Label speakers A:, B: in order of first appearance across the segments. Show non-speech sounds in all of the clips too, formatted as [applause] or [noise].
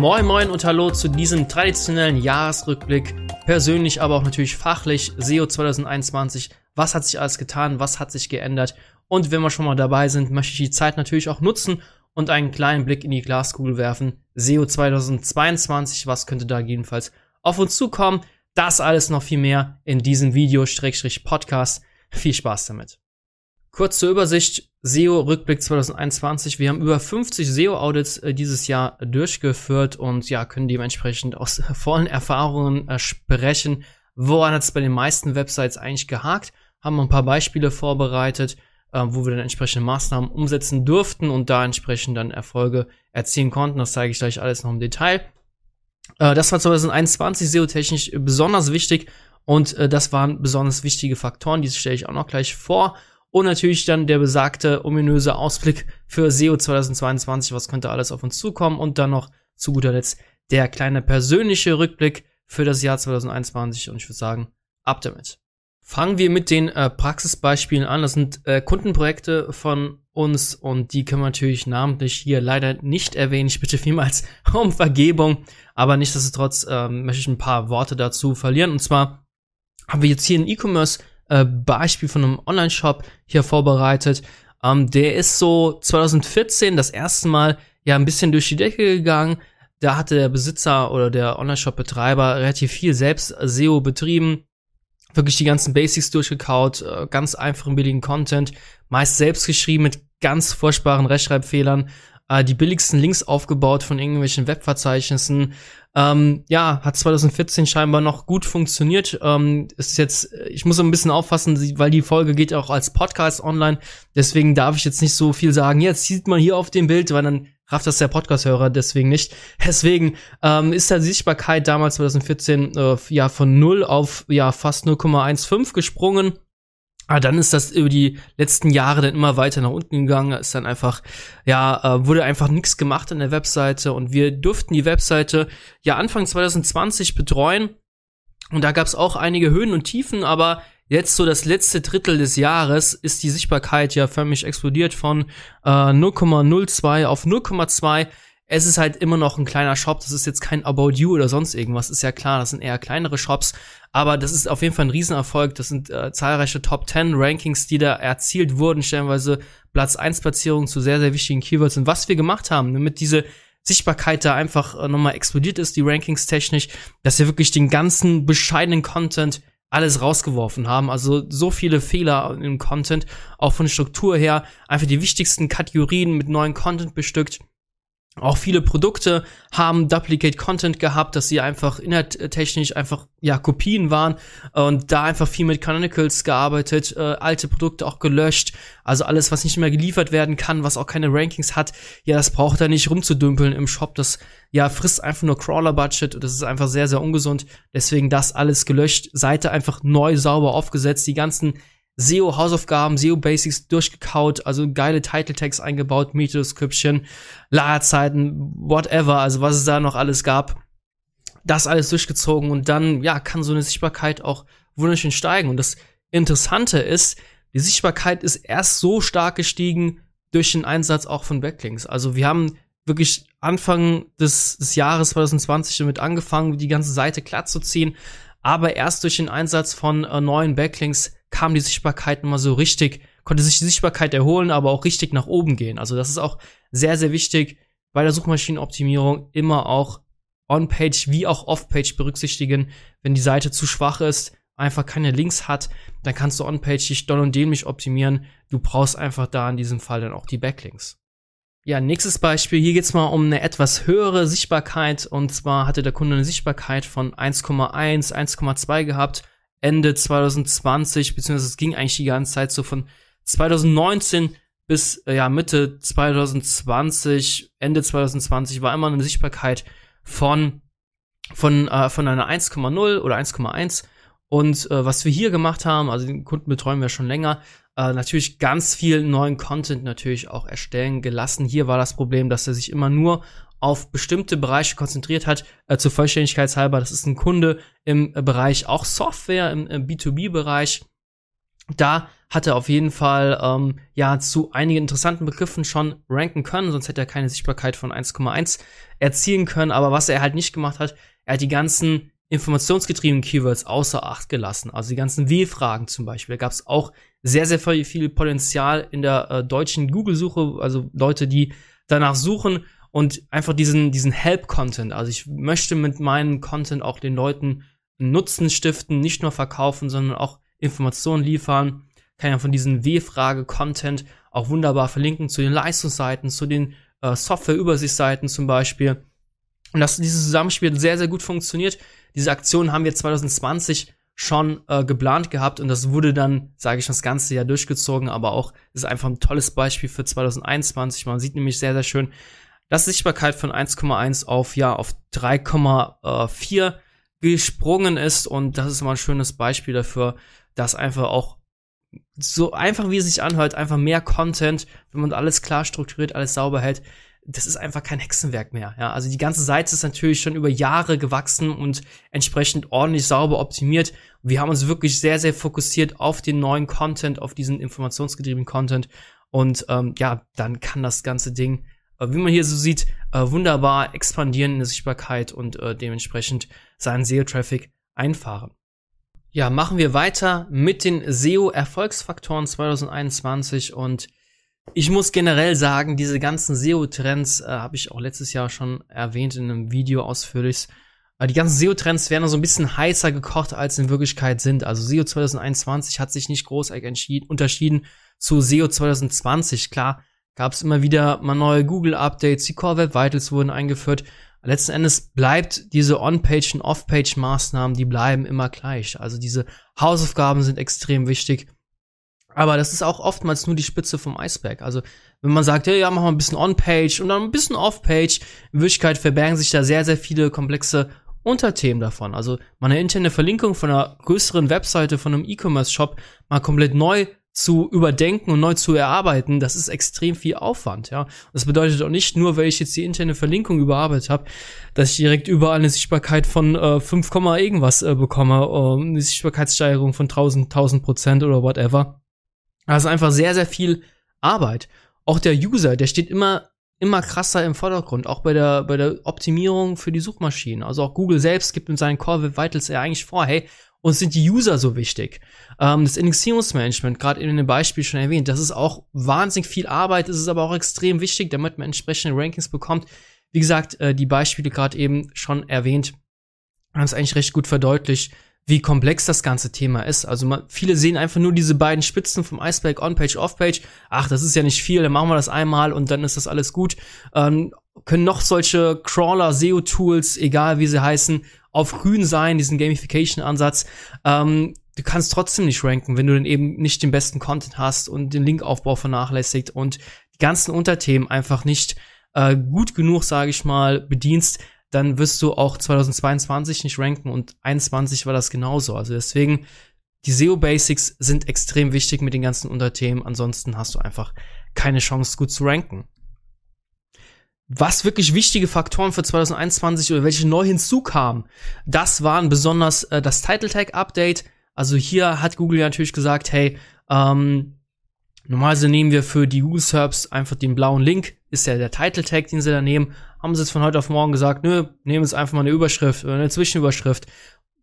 A: Moin Moin und Hallo zu diesem traditionellen Jahresrückblick. Persönlich, aber auch natürlich fachlich. SEO 2021. Was hat sich alles getan? Was hat sich geändert? Und wenn wir schon mal dabei sind, möchte ich die Zeit natürlich auch nutzen und einen kleinen Blick in die Glaskugel werfen. SEO 2022. Was könnte da jedenfalls auf uns zukommen? Das alles noch viel mehr in diesem Video-Podcast. Viel Spaß damit. Kurz zur Übersicht, SEO-Rückblick 2021. Wir haben über 50 SEO-Audits äh, dieses Jahr durchgeführt und ja, können dementsprechend aus [laughs] vollen Erfahrungen äh, sprechen. Woran hat es bei den meisten Websites eigentlich gehakt? Haben ein paar Beispiele vorbereitet, äh, wo wir dann entsprechende Maßnahmen umsetzen durften und da entsprechend dann Erfolge erzielen konnten. Das zeige ich gleich alles noch im Detail. Äh, das war 2021 SEO-technisch besonders wichtig und äh, das waren besonders wichtige Faktoren, die stelle ich auch noch gleich vor. Und natürlich dann der besagte ominöse Ausblick für SEO 2022, was könnte alles auf uns zukommen. Und dann noch zu guter Letzt der kleine persönliche Rückblick für das Jahr 2021. Und ich würde sagen, ab damit. Fangen wir mit den äh, Praxisbeispielen an. Das sind äh, Kundenprojekte von uns und die können wir natürlich namentlich hier leider nicht erwähnen. Ich bitte vielmals [laughs] um Vergebung, aber nichtsdestotrotz äh, möchte ich ein paar Worte dazu verlieren. Und zwar haben wir jetzt hier einen E-Commerce äh, Beispiel von einem Online-Shop hier vorbereitet. Ähm, der ist so 2014 das erste Mal ja ein bisschen durch die Decke gegangen. Da hatte der Besitzer oder der Online-Shop-Betreiber relativ viel selbst SEO betrieben, wirklich die ganzen Basics durchgekaut, äh, ganz einfachen billigen Content, meist selbst geschrieben mit ganz furchtbaren Rechtschreibfehlern, äh, die billigsten Links aufgebaut von irgendwelchen Webverzeichnissen, ähm, ja, hat 2014 scheinbar noch gut funktioniert. Ähm, ist jetzt, ich muss ein bisschen aufpassen, weil die Folge geht auch als Podcast online. Deswegen darf ich jetzt nicht so viel sagen. Jetzt sieht man hier auf dem Bild, weil dann rafft das der Podcast-Hörer deswegen nicht. [laughs] Deswegen ähm, ist da Sichtbarkeit damals 2014 äh, ja von 0 auf ja fast 0,15 gesprungen. Aber ah, dann ist das über die letzten Jahre dann immer weiter nach unten gegangen. Ist dann einfach, ja, äh, wurde einfach nichts gemacht an der Webseite und wir durften die Webseite ja Anfang 2020 betreuen. Und da gab es auch einige Höhen und Tiefen, aber jetzt so das letzte Drittel des Jahres ist die Sichtbarkeit ja förmlich explodiert von äh, 0,02 auf 0,2 es ist halt immer noch ein kleiner Shop. Das ist jetzt kein About You oder sonst irgendwas. Ist ja klar, das sind eher kleinere Shops. Aber das ist auf jeden Fall ein Riesenerfolg. Das sind äh, zahlreiche Top 10 Rankings, die da erzielt wurden. Stellenweise Platz 1 Platzierungen zu sehr, sehr wichtigen Keywords. Und was wir gemacht haben, damit diese Sichtbarkeit da einfach äh, nochmal explodiert ist, die Rankings technisch, dass wir wirklich den ganzen bescheidenen Content alles rausgeworfen haben. Also so viele Fehler im Content, auch von Struktur her. Einfach die wichtigsten Kategorien mit neuen Content bestückt auch viele Produkte haben Duplicate Content gehabt, dass sie einfach inhalttechnisch einfach ja Kopien waren und da einfach viel mit Canonicals gearbeitet, äh, alte Produkte auch gelöscht, also alles, was nicht mehr geliefert werden kann, was auch keine Rankings hat, ja, das braucht er nicht rumzudümpeln im Shop, das ja frisst einfach nur Crawler Budget und das ist einfach sehr sehr ungesund. Deswegen das alles gelöscht, Seite einfach neu sauber aufgesetzt, die ganzen SEO-Hausaufgaben, SEO-Basics durchgekaut, also geile Title-Tags eingebaut, Meta-Description, Lagerzeiten, whatever, also was es da noch alles gab. Das alles durchgezogen und dann, ja, kann so eine Sichtbarkeit auch wunderschön steigen. Und das Interessante ist, die Sichtbarkeit ist erst so stark gestiegen durch den Einsatz auch von Backlinks. Also wir haben wirklich Anfang des, des Jahres 2020 damit angefangen, die ganze Seite glatt zu ziehen, aber erst durch den Einsatz von äh, neuen Backlinks kam die Sichtbarkeit mal so richtig, konnte sich die Sichtbarkeit erholen, aber auch richtig nach oben gehen. Also das ist auch sehr, sehr wichtig bei der Suchmaschinenoptimierung immer auch On-Page wie auch Off-Page berücksichtigen. Wenn die Seite zu schwach ist, einfach keine Links hat, dann kannst du On-Page dich doll und dämlich optimieren. Du brauchst einfach da in diesem Fall dann auch die Backlinks. Ja, nächstes Beispiel. Hier geht's mal um eine etwas höhere Sichtbarkeit. Und zwar hatte der Kunde eine Sichtbarkeit von 1,1, 1,2 gehabt Ende 2020, beziehungsweise es ging eigentlich die ganze Zeit so von 2019 bis äh, ja Mitte 2020, Ende 2020 war immer eine Sichtbarkeit von von äh, von einer 1,0 oder 1,1 und äh, was wir hier gemacht haben, also den Kunden betreuen wir schon länger, äh, natürlich ganz viel neuen Content natürlich auch erstellen gelassen. Hier war das Problem, dass er sich immer nur auf bestimmte Bereiche konzentriert hat. Äh, zur Vollständigkeitshalber, das ist ein Kunde im äh, Bereich auch Software, im, im B2B-Bereich. Da hat er auf jeden Fall ähm, ja zu einigen interessanten Begriffen schon ranken können, sonst hätte er keine Sichtbarkeit von 1,1 erzielen können. Aber was er halt nicht gemacht hat, er hat die ganzen informationsgetriebenen Keywords außer Acht gelassen. Also die ganzen W-Fragen zum Beispiel. Da gab es auch sehr, sehr viel Potenzial in der äh, deutschen Google-Suche, also Leute, die danach suchen und einfach diesen, diesen Help-Content. Also ich möchte mit meinem Content auch den Leuten Nutzen stiften, nicht nur verkaufen, sondern auch Informationen liefern. Kann ja von diesen W-Frage-Content auch wunderbar verlinken zu den Leistungsseiten, zu den äh, Software-Übersichtsseiten zum Beispiel. Und dass dieses Zusammenspiel sehr, sehr gut funktioniert. Diese Aktion haben wir 2020 schon äh, geplant gehabt und das wurde dann, sage ich, das ganze Jahr durchgezogen, aber auch ist einfach ein tolles Beispiel für 2021. Man sieht nämlich sehr, sehr schön, dass Sichtbarkeit von 1,1 auf ja auf 3,4 gesprungen ist und das ist mal ein schönes Beispiel dafür, dass einfach auch so einfach wie es sich anhört, einfach mehr Content, wenn man alles klar strukturiert, alles sauber hält, das ist einfach kein Hexenwerk mehr. Ja, also die ganze Seite ist natürlich schon über Jahre gewachsen und entsprechend ordentlich sauber optimiert. Wir haben uns wirklich sehr, sehr fokussiert auf den neuen Content, auf diesen informationsgetriebenen Content. Und ähm, ja, dann kann das ganze Ding äh, wie man hier so sieht, äh, wunderbar expandieren in der Sichtbarkeit und äh, dementsprechend seinen SEO-Traffic einfahren. Ja, machen wir weiter mit den SEO-Erfolgsfaktoren 2021 und ich muss generell sagen, diese ganzen SEO-Trends äh, habe ich auch letztes Jahr schon erwähnt in einem Video ausführlich. Äh, die ganzen SEO-Trends werden so ein bisschen heißer gekocht, als in Wirklichkeit sind. Also SEO 2021 hat sich nicht großartig unterschieden zu SEO 2020. Klar, gab es immer wieder mal neue Google-Updates, die Core Web Vitals wurden eingeführt. Letzten Endes bleibt diese On-Page- und Off-Page-Maßnahmen, die bleiben immer gleich. Also diese Hausaufgaben sind extrem wichtig. Aber das ist auch oftmals nur die Spitze vom Eisberg. Also, wenn man sagt, ja, ja, machen wir ein bisschen On-Page und dann ein bisschen Off-Page, in Wirklichkeit verbergen sich da sehr, sehr viele komplexe Unterthemen davon. Also, mal eine interne Verlinkung von einer größeren Webseite, von einem E-Commerce-Shop mal komplett neu zu überdenken und neu zu erarbeiten, das ist extrem viel Aufwand, ja. Das bedeutet auch nicht nur, weil ich jetzt die interne Verlinkung überarbeitet habe, dass ich direkt überall eine Sichtbarkeit von äh, 5, irgendwas äh, bekomme, äh, eine Sichtbarkeitssteigerung von 1000, 1000 Prozent oder whatever. Also einfach sehr, sehr viel Arbeit. Auch der User, der steht immer immer krasser im Vordergrund, auch bei der, bei der Optimierung für die Suchmaschinen. Also auch Google selbst gibt in seinen Core Vitals ja eigentlich vor, hey, uns sind die User so wichtig. Ähm, das Indexierungsmanagement, gerade in dem Beispiel schon erwähnt, das ist auch wahnsinnig viel Arbeit, es ist aber auch extrem wichtig, damit man entsprechende Rankings bekommt. Wie gesagt, äh, die Beispiele gerade eben schon erwähnt, haben es eigentlich recht gut verdeutlicht, wie komplex das ganze Thema ist. Also man, viele sehen einfach nur diese beiden Spitzen vom Iceberg On-Page, Off-Page. Ach, das ist ja nicht viel, dann machen wir das einmal und dann ist das alles gut. Ähm, können noch solche Crawler, SEO-Tools, egal wie sie heißen, auf grün sein, diesen Gamification-Ansatz. Ähm, du kannst trotzdem nicht ranken, wenn du dann eben nicht den besten Content hast und den Linkaufbau vernachlässigt und die ganzen Unterthemen einfach nicht äh, gut genug, sage ich mal, bedienst, dann wirst du auch 2022 nicht ranken und 21 war das genauso. Also deswegen, die SEO Basics sind extrem wichtig mit den ganzen Unterthemen. Ansonsten hast du einfach keine Chance, gut zu ranken. Was wirklich wichtige Faktoren für 2021 oder welche neu hinzukamen, das waren besonders äh, das Title Tag Update. Also hier hat Google ja natürlich gesagt, hey, ähm, normalerweise nehmen wir für die Google Serbs einfach den blauen Link, ist ja der Title Tag, den sie da nehmen. Haben sie jetzt von heute auf morgen gesagt, nö, nehmen jetzt einfach mal eine Überschrift oder eine Zwischenüberschrift.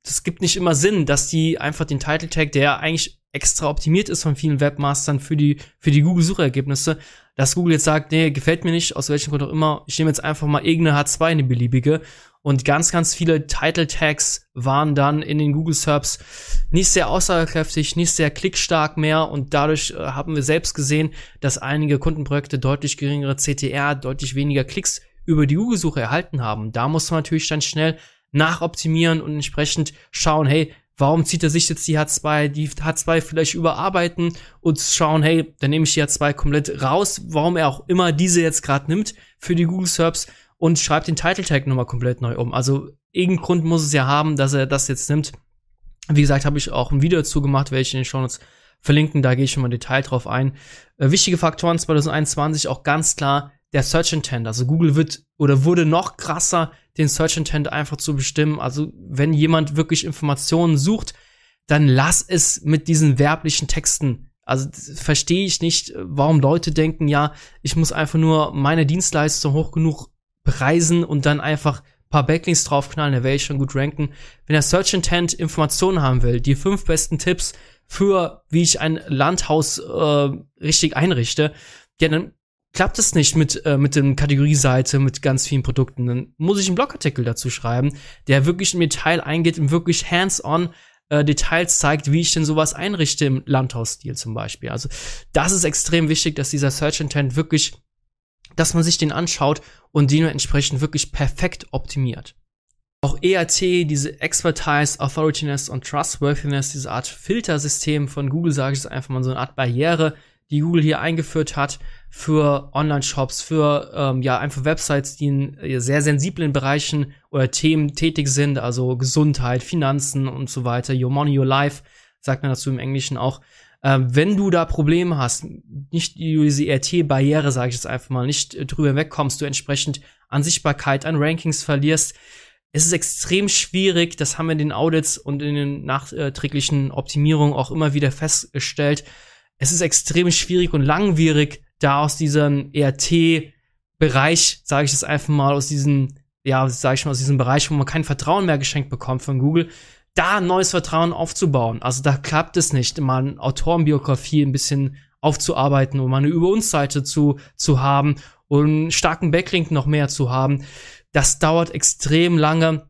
A: Das gibt nicht immer Sinn, dass die einfach den Title Tag, der eigentlich extra optimiert ist von vielen Webmastern für die, für die Google-Suchergebnisse, dass Google jetzt sagt, nee, gefällt mir nicht, aus welchem Grund auch immer, ich nehme jetzt einfach mal irgendeine H2, eine beliebige. Und ganz, ganz viele Title Tags waren dann in den Google Serbs nicht sehr aussagekräftig, nicht sehr klickstark mehr. Und dadurch äh, haben wir selbst gesehen, dass einige Kundenprojekte deutlich geringere CTR, deutlich weniger Klicks über die Google-Suche erhalten haben. Da muss man natürlich dann schnell nachoptimieren und entsprechend schauen, hey, Warum zieht er sich jetzt die H2, die H2 vielleicht überarbeiten und schauen, hey, dann nehme ich die H2 komplett raus, warum er auch immer diese jetzt gerade nimmt für die Google Serbs und schreibt den Title Tag nochmal komplett neu um. Also irgendeinen Grund muss es ja haben, dass er das jetzt nimmt. Wie gesagt, habe ich auch ein Video dazu gemacht, welche in den Show Notes verlinken, da gehe ich schon mal Detail drauf ein. Äh, wichtige Faktoren 2021 auch ganz klar der Search Intent. Also Google wird oder wurde noch krasser, den Search Intent einfach zu bestimmen. Also wenn jemand wirklich Informationen sucht, dann lass es mit diesen werblichen Texten. Also verstehe ich nicht, warum Leute denken, ja, ich muss einfach nur meine Dienstleistung hoch genug preisen und dann einfach paar Backlinks draufknallen, dann werde ich schon gut ranken. Wenn der Search Intent Informationen haben will, die fünf besten Tipps für, wie ich ein Landhaus äh, richtig einrichte, ja, dann klappt es nicht mit, äh, mit dem Kategorieseite, mit ganz vielen Produkten. Dann muss ich einen Blogartikel dazu schreiben, der wirklich im Detail eingeht und wirklich hands-on äh, Details zeigt, wie ich denn sowas einrichte im Landhausstil zum Beispiel. Also das ist extrem wichtig, dass dieser Search Intent wirklich, dass man sich den anschaut und den entsprechend wirklich perfekt optimiert. Auch EAT, diese Expertise, Authorityness und Trustworthiness, diese Art Filtersystem von Google, sage ich es einfach mal, so eine Art Barriere, die Google hier eingeführt hat für Online-Shops, für ähm, ja einfach Websites, die in äh, sehr sensiblen Bereichen oder Themen tätig sind, also Gesundheit, Finanzen und so weiter. Your Money, Your Life, sagt man dazu im Englischen auch. Ähm, wenn du da Probleme hast, nicht diese ERT-Barriere, sage ich jetzt einfach mal, nicht äh, drüber wegkommst, du entsprechend an Sichtbarkeit, an Rankings verlierst, es ist extrem schwierig, das haben wir in den Audits und in den nachträglichen Optimierungen auch immer wieder festgestellt, es ist extrem schwierig und langwierig, da aus diesem ERT-Bereich, sage ich das einfach mal, aus diesem, ja, sage ich mal, aus diesem Bereich, wo man kein Vertrauen mehr geschenkt bekommt von Google, da neues Vertrauen aufzubauen. Also da klappt es nicht, mal eine Autorenbiografie ein bisschen aufzuarbeiten, um eine Über uns Seite zu, zu haben und einen starken Backlink noch mehr zu haben. Das dauert extrem lange.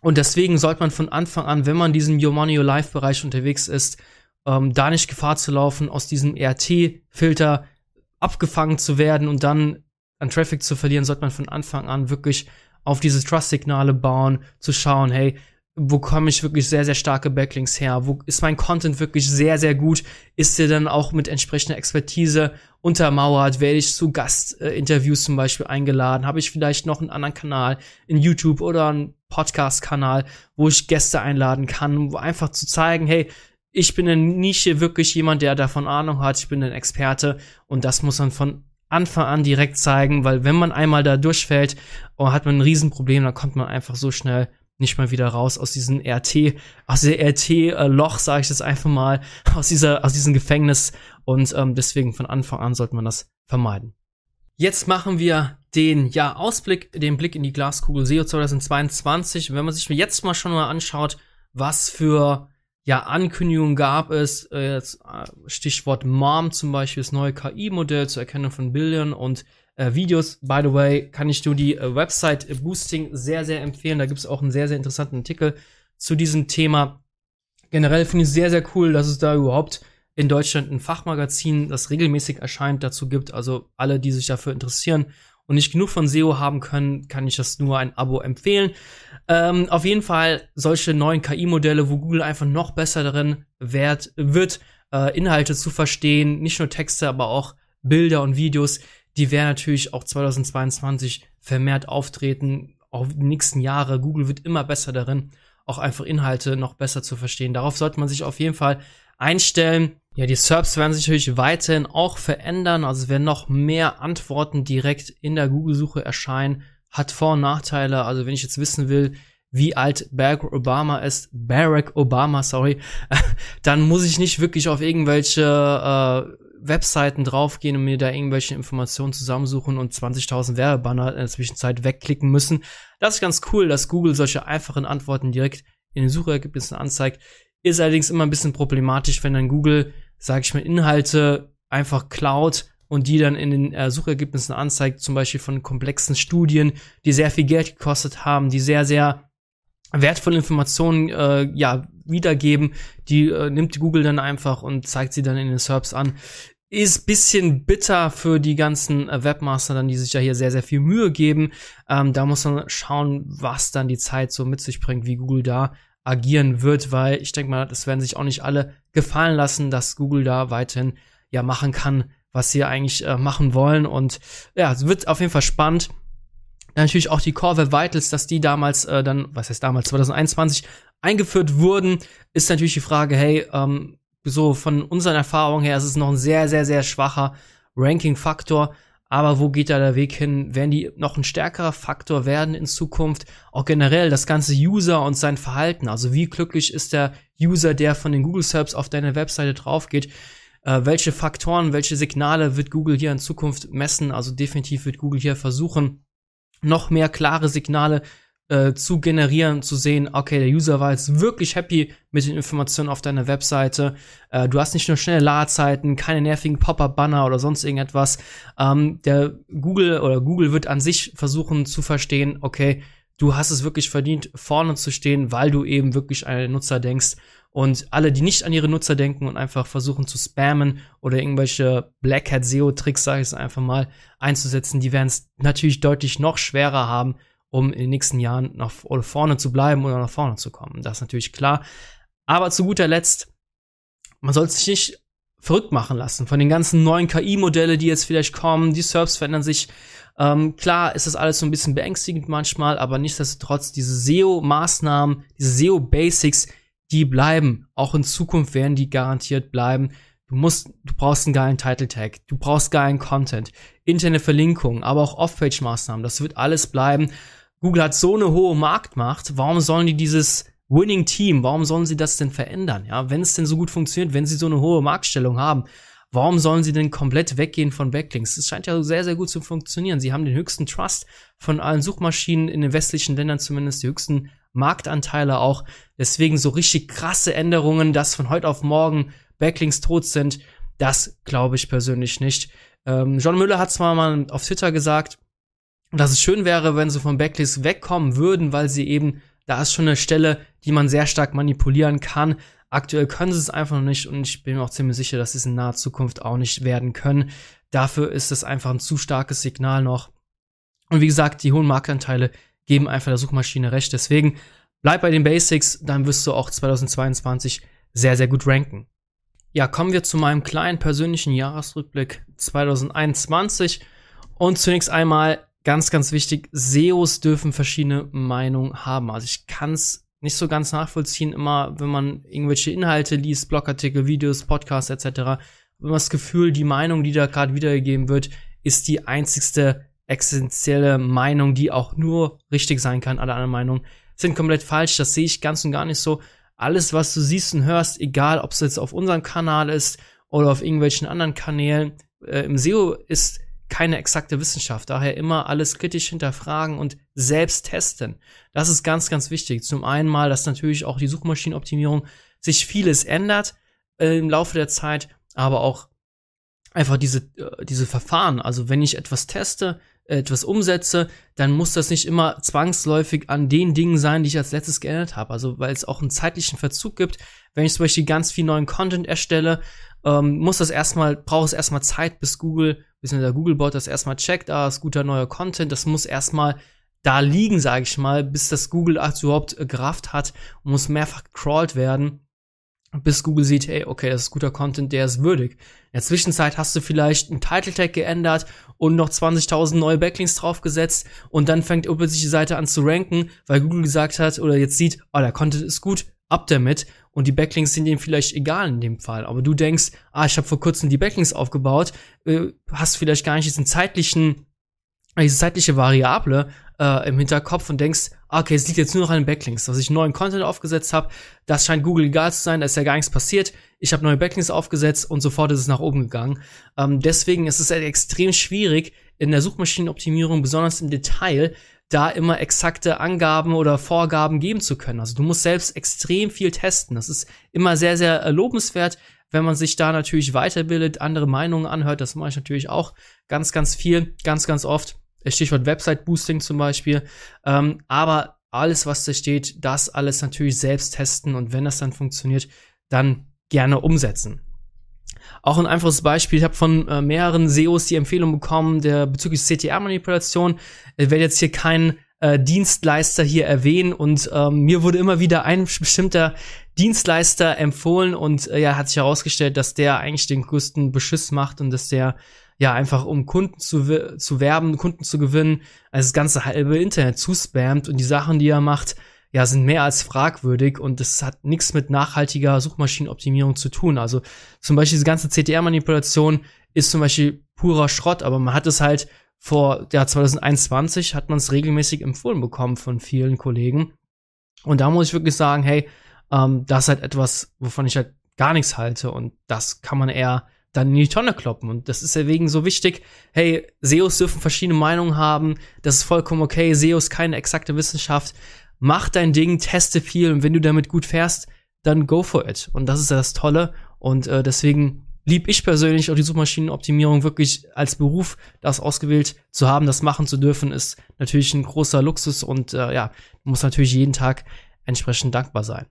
A: Und deswegen sollte man von Anfang an, wenn man in diesem Your Money, Your Life Bereich unterwegs ist, ähm, da nicht Gefahr zu laufen, aus diesem ERT-Filter abgefangen zu werden und dann an Traffic zu verlieren, sollte man von Anfang an wirklich auf diese Trust-Signale bauen, zu schauen, hey, wo komme ich wirklich sehr, sehr starke Backlinks her? Wo ist mein Content wirklich sehr, sehr gut? Ist der dann auch mit entsprechender Expertise untermauert? Werde ich zu Gastinterviews zum Beispiel eingeladen? Habe ich vielleicht noch einen anderen Kanal in YouTube oder einen Podcast-Kanal, wo ich Gäste einladen kann, um einfach zu zeigen, hey, ich bin in Nische wirklich jemand, der davon Ahnung hat, ich bin ein Experte und das muss man von Anfang an direkt zeigen, weil wenn man einmal da durchfällt, oh, hat man ein Riesenproblem, dann kommt man einfach so schnell nicht mal wieder raus aus diesem RT, aus der RT-Loch, sage ich das einfach mal, [laughs] aus dieser, aus diesem Gefängnis und ähm, deswegen von Anfang an sollte man das vermeiden. Jetzt machen wir den ja Ausblick, den Blick in die Glaskugel SEO 2022. Wenn man sich jetzt mal schon mal anschaut, was für ja, Ankündigungen gab es, äh, äh, Stichwort MOM zum Beispiel, das neue KI-Modell zur Erkennung von Bildern und äh, Videos. By the way, kann ich dir die äh, Website Boosting sehr, sehr empfehlen. Da gibt es auch einen sehr, sehr interessanten Artikel zu diesem Thema. Generell finde ich es sehr, sehr cool, dass es da überhaupt in Deutschland ein Fachmagazin, das regelmäßig erscheint, dazu gibt. Also alle, die sich dafür interessieren und nicht genug von SEO haben können, kann ich das nur ein Abo empfehlen. Ähm, auf jeden Fall solche neuen KI-Modelle, wo Google einfach noch besser darin wert, wird, äh, Inhalte zu verstehen, nicht nur Texte, aber auch Bilder und Videos, die werden natürlich auch 2022 vermehrt auftreten, auch die nächsten Jahre. Google wird immer besser darin, auch einfach Inhalte noch besser zu verstehen. Darauf sollte man sich auf jeden Fall einstellen. Ja, die SERPs werden sich natürlich weiterhin auch verändern. Also es werden noch mehr Antworten direkt in der Google-Suche erscheinen. Hat Vor- und Nachteile. Also wenn ich jetzt wissen will, wie alt Barack Obama ist, Barack Obama, sorry, [laughs] dann muss ich nicht wirklich auf irgendwelche äh, Webseiten draufgehen und mir da irgendwelche Informationen zusammensuchen und 20.000 Werbebanner in der Zwischenzeit wegklicken müssen. Das ist ganz cool, dass Google solche einfachen Antworten direkt in den Suchergebnissen anzeigt. Ist allerdings immer ein bisschen problematisch, wenn dann Google sage ich mal, Inhalte einfach klaut und die dann in den äh, Suchergebnissen anzeigt, zum Beispiel von komplexen Studien, die sehr viel Geld gekostet haben, die sehr, sehr wertvolle Informationen äh, ja wiedergeben, die äh, nimmt Google dann einfach und zeigt sie dann in den SERPs an. Ist bisschen bitter für die ganzen äh, Webmaster, dann die sich ja hier sehr, sehr viel Mühe geben. Ähm, da muss man schauen, was dann die Zeit so mit sich bringt, wie Google da agieren wird, weil ich denke mal, das werden sich auch nicht alle gefallen lassen, dass Google da weiterhin ja machen kann, was sie eigentlich äh, machen wollen. Und ja, es wird auf jeden Fall spannend. Natürlich auch die Core Web Vitals, dass die damals äh, dann, was heißt damals, 2021 eingeführt wurden, ist natürlich die Frage, hey, ähm, so von unseren Erfahrungen her ist es noch ein sehr, sehr, sehr schwacher Ranking-Faktor. Aber wo geht da der Weg hin? Werden die noch ein stärkerer Faktor werden in Zukunft? Auch generell das ganze User und sein Verhalten. Also wie glücklich ist der User, der von den Google Search auf deine Webseite drauf geht? Äh, welche Faktoren, welche Signale wird Google hier in Zukunft messen? Also definitiv wird Google hier versuchen, noch mehr klare Signale äh, zu generieren, zu sehen, okay, der User war jetzt wirklich happy mit den Informationen auf deiner Webseite. Äh, du hast nicht nur schnelle Ladezeiten, keine nervigen Pop-up-Banner oder sonst irgendetwas. Ähm, der Google oder Google wird an sich versuchen zu verstehen, okay, du hast es wirklich verdient, vorne zu stehen, weil du eben wirklich an den Nutzer denkst. Und alle, die nicht an ihre Nutzer denken und einfach versuchen zu spammen oder irgendwelche Black Hat SEO-Tricks, sage ich es einfach mal, einzusetzen, die werden es natürlich deutlich noch schwerer haben, um in den nächsten Jahren nach vorne zu bleiben oder nach vorne zu kommen. Das ist natürlich klar. Aber zu guter Letzt, man soll sich nicht verrückt machen lassen von den ganzen neuen KI-Modelle, die jetzt vielleicht kommen. Die SERPs verändern sich. Ähm, klar ist das alles so ein bisschen beängstigend manchmal, aber nichtsdestotrotz diese SEO-Maßnahmen, diese SEO-Basics, die bleiben. Auch in Zukunft werden die garantiert bleiben. Du musst, du brauchst einen geilen Title Tag, du brauchst geilen Content, interne Verlinkungen, aber auch Off-Page-Maßnahmen. Das wird alles bleiben. Google hat so eine hohe Marktmacht, warum sollen die dieses Winning Team, warum sollen sie das denn verändern? Ja, wenn es denn so gut funktioniert, wenn sie so eine hohe Marktstellung haben, warum sollen sie denn komplett weggehen von Backlinks? Das scheint ja sehr, sehr gut zu funktionieren. Sie haben den höchsten Trust von allen Suchmaschinen in den westlichen Ländern zumindest, die höchsten Marktanteile auch. Deswegen so richtig krasse Änderungen, dass von heute auf morgen Backlinks tot sind, das glaube ich persönlich nicht. Ähm, John Müller hat zwar mal auf Twitter gesagt, dass es schön wäre, wenn sie von Backlinks wegkommen würden, weil sie eben, da ist schon eine Stelle, die man sehr stark manipulieren kann. Aktuell können sie es einfach noch nicht und ich bin mir auch ziemlich sicher, dass sie es in naher Zukunft auch nicht werden können. Dafür ist es einfach ein zu starkes Signal noch. Und wie gesagt, die hohen Marktanteile geben einfach der Suchmaschine recht. Deswegen bleib bei den Basics, dann wirst du auch 2022 sehr, sehr gut ranken. Ja, kommen wir zu meinem kleinen persönlichen Jahresrückblick 2021. Und zunächst einmal ganz, ganz wichtig, SEOs dürfen verschiedene Meinungen haben. Also ich kann es nicht so ganz nachvollziehen, immer wenn man irgendwelche Inhalte liest, Blogartikel, Videos, Podcasts etc., man das Gefühl, die Meinung, die da gerade wiedergegeben wird, ist die einzigste essentielle Meinung, die auch nur richtig sein kann. Alle anderen Meinungen sind komplett falsch. Das sehe ich ganz und gar nicht so. Alles, was du siehst und hörst, egal ob es jetzt auf unserem Kanal ist oder auf irgendwelchen anderen Kanälen, äh, im SEO ist keine exakte Wissenschaft. Daher immer alles kritisch hinterfragen und selbst testen. Das ist ganz, ganz wichtig. Zum einen mal, dass natürlich auch die Suchmaschinenoptimierung sich vieles ändert äh, im Laufe der Zeit, aber auch einfach diese, äh, diese Verfahren. Also wenn ich etwas teste, etwas umsetze, dann muss das nicht immer zwangsläufig an den Dingen sein, die ich als letztes geändert habe. Also weil es auch einen zeitlichen Verzug gibt. Wenn ich zum Beispiel ganz viel neuen Content erstelle, ähm, muss das erstmal, braucht es erstmal Zeit, bis Google, bis der Googlebot das erstmal checkt, ah, ist guter neuer Content. Das muss erstmal da liegen, sage ich mal, bis das Google überhaupt äh, gerafft hat und muss mehrfach gecrawlt werden bis Google sieht, hey, okay, das ist guter Content, der ist würdig. In der Zwischenzeit hast du vielleicht einen Title Tag geändert und noch 20.000 neue Backlinks draufgesetzt und dann fängt plötzlich die Seite an zu ranken, weil Google gesagt hat oder jetzt sieht, oh, der Content ist gut, ab damit und die Backlinks sind ihm vielleicht egal in dem Fall. Aber du denkst, ah, ich habe vor kurzem die Backlinks aufgebaut, äh, hast vielleicht gar nicht diesen zeitlichen, diese zeitliche Variable äh, im Hinterkopf und denkst, okay, es liegt jetzt nur noch an den Backlinks, dass ich neuen Content aufgesetzt habe. Das scheint Google egal zu sein, da ist ja gar nichts passiert. Ich habe neue Backlinks aufgesetzt und sofort ist es nach oben gegangen. Ähm, deswegen ist es halt extrem schwierig in der Suchmaschinenoptimierung, besonders im Detail, da immer exakte Angaben oder Vorgaben geben zu können. Also du musst selbst extrem viel testen. Das ist immer sehr, sehr äh, lobenswert, wenn man sich da natürlich weiterbildet, andere Meinungen anhört. Das mache ich natürlich auch ganz, ganz viel, ganz, ganz oft. Stichwort Website Boosting zum Beispiel. Ähm, aber alles, was da steht, das alles natürlich selbst testen und wenn das dann funktioniert, dann gerne umsetzen. Auch ein einfaches Beispiel, ich habe von äh, mehreren SEOs die Empfehlung bekommen, der bezüglich CTR-Manipulation. Ich werde jetzt hier keinen äh, Dienstleister hier erwähnen und ähm, mir wurde immer wieder ein bestimmter Dienstleister empfohlen und äh, ja, hat sich herausgestellt, dass der eigentlich den größten Beschiss macht und dass der ja, einfach um Kunden zu, zu werben, Kunden zu gewinnen, also das ganze halbe Internet zuspammt und die Sachen, die er macht, ja, sind mehr als fragwürdig und das hat nichts mit nachhaltiger Suchmaschinenoptimierung zu tun. Also zum Beispiel diese ganze CTR-Manipulation ist zum Beispiel purer Schrott, aber man hat es halt vor ja, 2021 hat man es regelmäßig empfohlen bekommen von vielen Kollegen. Und da muss ich wirklich sagen, hey, ähm, das ist halt etwas, wovon ich halt gar nichts halte. Und das kann man eher dann in die Tonne kloppen. Und das ist deswegen so wichtig. Hey, SEOs dürfen verschiedene Meinungen haben. Das ist vollkommen okay. SEO ist keine exakte Wissenschaft. Mach dein Ding, teste viel. Und wenn du damit gut fährst, dann go for it. Und das ist ja das Tolle. Und äh, deswegen lieb ich persönlich auch die Suchmaschinenoptimierung wirklich als Beruf, das ausgewählt zu haben, das machen zu dürfen, ist natürlich ein großer Luxus und äh, ja, muss natürlich jeden Tag entsprechend dankbar sein.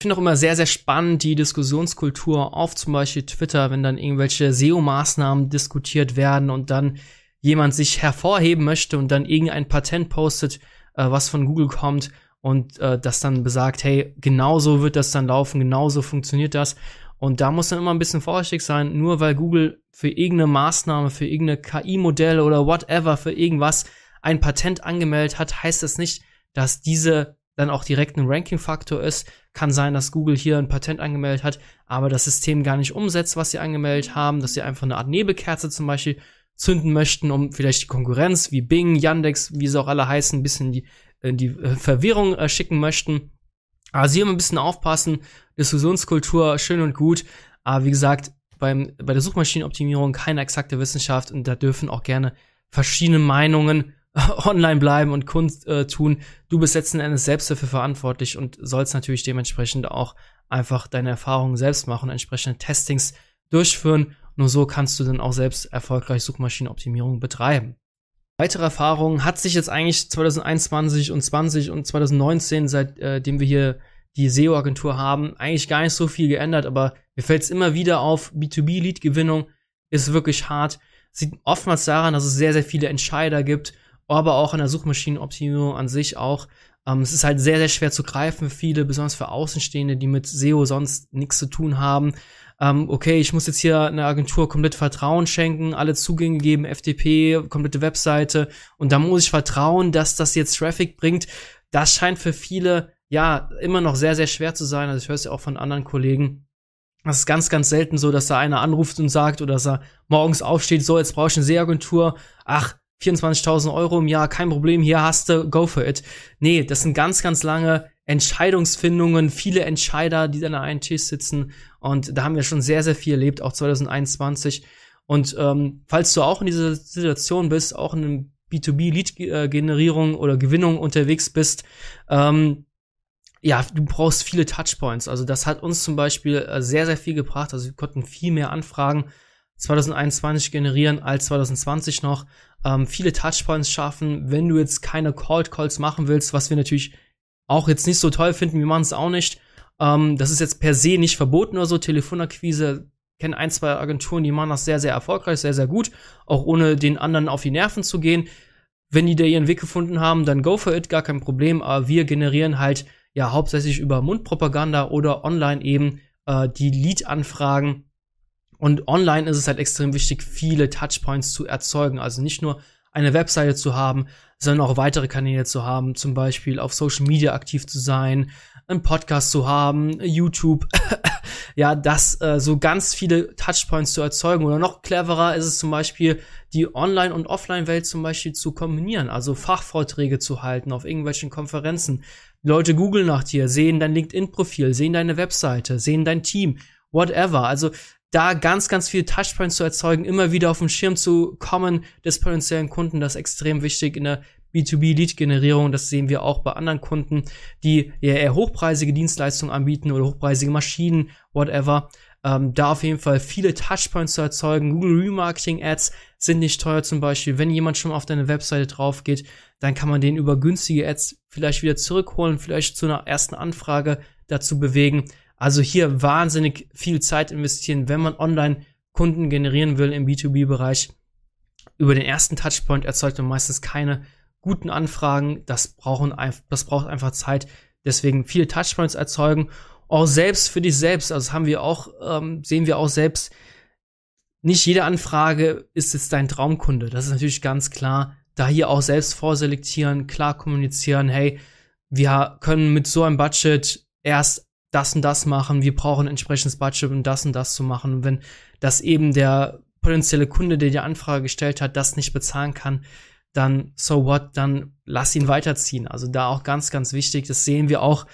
A: Ich finde auch immer sehr, sehr spannend die Diskussionskultur auf zum Beispiel Twitter, wenn dann irgendwelche SEO-Maßnahmen diskutiert werden und dann jemand sich hervorheben möchte und dann irgendein Patent postet, äh, was von Google kommt und äh, das dann besagt, hey, genauso wird das dann laufen, genauso funktioniert das. Und da muss man immer ein bisschen vorsichtig sein, nur weil Google für irgendeine Maßnahme, für irgendeine KI-Modell oder whatever, für irgendwas ein Patent angemeldet hat, heißt das nicht, dass diese dann auch direkt ein Ranking-Faktor ist. Kann sein, dass Google hier ein Patent angemeldet hat, aber das System gar nicht umsetzt, was sie angemeldet haben, dass sie einfach eine Art Nebelkerze zum Beispiel zünden möchten, um vielleicht die Konkurrenz wie Bing, Yandex, wie sie auch alle heißen, ein bisschen die, in die äh, Verwirrung äh, schicken möchten. Also hier immer ein bisschen aufpassen. Diskussionskultur schön und gut. Aber wie gesagt, beim, bei der Suchmaschinenoptimierung keine exakte Wissenschaft und da dürfen auch gerne verschiedene Meinungen [laughs] online bleiben und Kunst äh, tun. Du bist letzten Endes selbst dafür verantwortlich und sollst natürlich dementsprechend auch einfach deine Erfahrungen selbst machen, entsprechende Testings durchführen. Nur so kannst du dann auch selbst erfolgreich Suchmaschinenoptimierung betreiben. Weitere Erfahrungen hat sich jetzt eigentlich 2021 und 20 und 2019, seitdem äh, wir hier die SEO-Agentur haben, eigentlich gar nicht so viel geändert, aber mir fällt es immer wieder auf, B2B-Lead-Gewinnung ist wirklich hart. Sieht oftmals daran, dass es sehr, sehr viele Entscheider gibt, aber auch an der Suchmaschinenoptimierung an sich auch. Ähm, es ist halt sehr, sehr schwer zu greifen viele, besonders für Außenstehende, die mit SEO sonst nichts zu tun haben ähm, okay, ich muss jetzt hier einer Agentur komplett Vertrauen schenken, alle Zugänge geben, FTP, komplette Webseite und da muss ich vertrauen, dass das jetzt Traffic bringt. Das scheint für viele ja immer noch sehr, sehr schwer zu sein. Also ich höre es ja auch von anderen Kollegen. Das ist ganz, ganz selten so, dass da einer anruft und sagt oder dass er morgens aufsteht, so, jetzt brauche ich eine SEO-Agentur. Ach, 24.000 Euro im Jahr, kein Problem, hier hast du, go for it. Nee, das sind ganz, ganz lange Entscheidungsfindungen, viele Entscheider, die an einem Tisch sitzen. Und da haben wir schon sehr, sehr viel erlebt, auch 2021. Und ähm, falls du auch in dieser Situation bist, auch in einem B2B-Lead-Generierung oder Gewinnung unterwegs bist, ähm, ja, du brauchst viele Touchpoints. Also das hat uns zum Beispiel äh, sehr, sehr viel gebracht. Also wir konnten viel mehr Anfragen 2021 generieren als 2020 noch. Ähm, viele Touchpoints schaffen. Wenn du jetzt keine Cold Calls machen willst, was wir natürlich auch jetzt nicht so toll finden, wir machen es auch nicht. Ähm, das ist jetzt per se nicht verboten oder so. Telefonakquise kennen ein, zwei Agenturen, die machen das sehr, sehr erfolgreich, sehr, sehr gut, auch ohne den anderen auf die Nerven zu gehen. Wenn die da ihren Weg gefunden haben, dann go for it, gar kein Problem. Aber wir generieren halt ja hauptsächlich über Mundpropaganda oder online eben äh, die Lead-Anfragen. Und online ist es halt extrem wichtig, viele Touchpoints zu erzeugen. Also nicht nur eine Webseite zu haben, sondern auch weitere Kanäle zu haben, zum Beispiel auf Social Media aktiv zu sein, einen Podcast zu haben, YouTube, [laughs] ja, das äh, so ganz viele Touchpoints zu erzeugen. Oder noch cleverer ist es zum Beispiel, die Online- und Offline-Welt zum Beispiel zu kombinieren, also Fachvorträge zu halten auf irgendwelchen Konferenzen. Leute googeln nach dir, sehen dein LinkedIn-Profil, sehen deine Webseite, sehen dein Team, whatever. Also da ganz, ganz viele Touchpoints zu erzeugen, immer wieder auf den Schirm zu kommen des potenziellen Kunden, das ist extrem wichtig in der B2B-Lead-Generierung. Das sehen wir auch bei anderen Kunden, die eher hochpreisige Dienstleistungen anbieten oder hochpreisige Maschinen, whatever. Ähm, da auf jeden Fall viele Touchpoints zu erzeugen. Google Remarketing Ads sind nicht teuer zum Beispiel. Wenn jemand schon auf deine Webseite drauf geht, dann kann man den über günstige Ads vielleicht wieder zurückholen, vielleicht zu einer ersten Anfrage dazu bewegen. Also hier wahnsinnig viel Zeit investieren, wenn man online Kunden generieren will im B2B-Bereich. Über den ersten Touchpoint erzeugt man meistens keine guten Anfragen. Das, brauchen, das braucht einfach Zeit. Deswegen viele Touchpoints erzeugen. Auch selbst für dich selbst, also haben wir auch, ähm, sehen wir auch selbst, nicht jede Anfrage ist jetzt dein Traumkunde. Das ist natürlich ganz klar. Da hier auch selbst vorselektieren, klar kommunizieren, hey, wir können mit so einem Budget erst das und das machen, wir brauchen entsprechendes Budget, um das und das zu machen. Und wenn das eben der potenzielle Kunde, der die Anfrage gestellt hat, das nicht bezahlen kann, dann so what, dann lass ihn weiterziehen. Also da auch ganz, ganz wichtig. Das sehen wir auch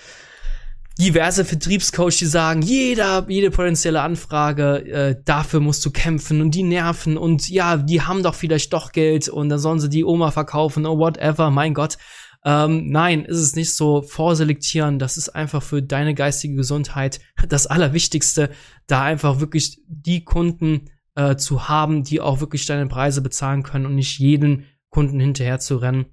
A: diverse Vertriebscoach, die sagen, jeder, jede potenzielle Anfrage, äh, dafür musst du kämpfen und die nerven und ja, die haben doch vielleicht doch Geld und dann sollen sie die Oma verkaufen oder whatever, mein Gott. Ähm, nein, ist es nicht so. Vorselektieren, das ist einfach für deine geistige Gesundheit [laughs] das Allerwichtigste, da einfach wirklich die Kunden äh, zu haben, die auch wirklich deine Preise bezahlen können und nicht jeden Kunden hinterher zu rennen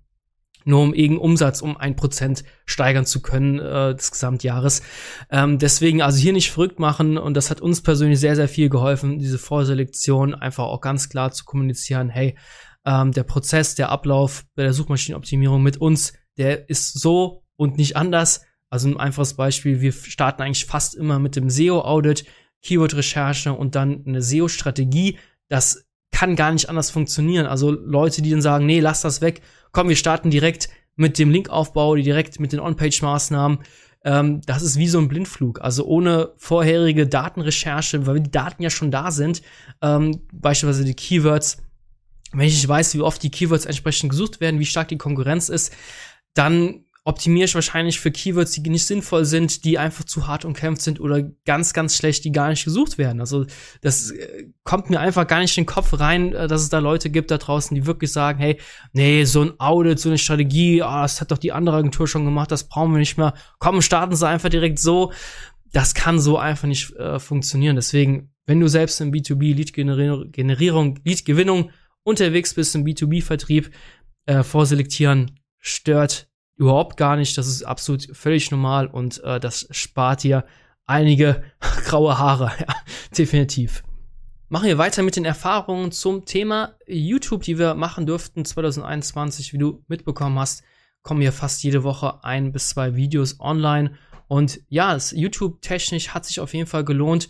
A: nur um irgendeinen Umsatz um ein Prozent steigern zu können äh, des Gesamtjahres. Ähm, deswegen also hier nicht verrückt machen und das hat uns persönlich sehr, sehr viel geholfen, diese Vorselektion einfach auch ganz klar zu kommunizieren, hey, ähm, der Prozess, der Ablauf bei der Suchmaschinenoptimierung mit uns, der ist so und nicht anders. Also ein einfaches Beispiel, wir starten eigentlich fast immer mit dem SEO-Audit, Keyword-Recherche und dann eine SEO-Strategie. Das kann gar nicht anders funktionieren. Also Leute, die dann sagen, nee, lass das weg, komm, wir starten direkt mit dem Linkaufbau, direkt mit den On-Page-Maßnahmen. Ähm, das ist wie so ein Blindflug. Also ohne vorherige Datenrecherche, weil die Daten ja schon da sind, ähm, beispielsweise die Keywords. Wenn ich weiß, wie oft die Keywords entsprechend gesucht werden, wie stark die Konkurrenz ist, dann optimiere ich wahrscheinlich für Keywords, die nicht sinnvoll sind, die einfach zu hart umkämpft sind oder ganz, ganz schlecht, die gar nicht gesucht werden. Also das äh, kommt mir einfach gar nicht in den Kopf rein, äh, dass es da Leute gibt da draußen, die wirklich sagen, hey, nee, so ein Audit, so eine Strategie, oh, das hat doch die andere Agentur schon gemacht, das brauchen wir nicht mehr. Komm, starten Sie einfach direkt so. Das kann so einfach nicht äh, funktionieren. Deswegen, wenn du selbst im B2B Lead-Generierung, Lead-Gewinnung unterwegs bist im B2B-Vertrieb, äh, vorselektieren stört überhaupt gar nicht. Das ist absolut völlig normal und äh, das spart dir einige [laughs] graue Haare. [laughs] Ja, definitiv. Machen wir weiter mit den Erfahrungen zum Thema YouTube, die wir machen durften 2021. Wie du mitbekommen hast, kommen hier fast jede Woche ein bis zwei Videos online. Und ja, das YouTube technisch hat sich auf jeden Fall gelohnt.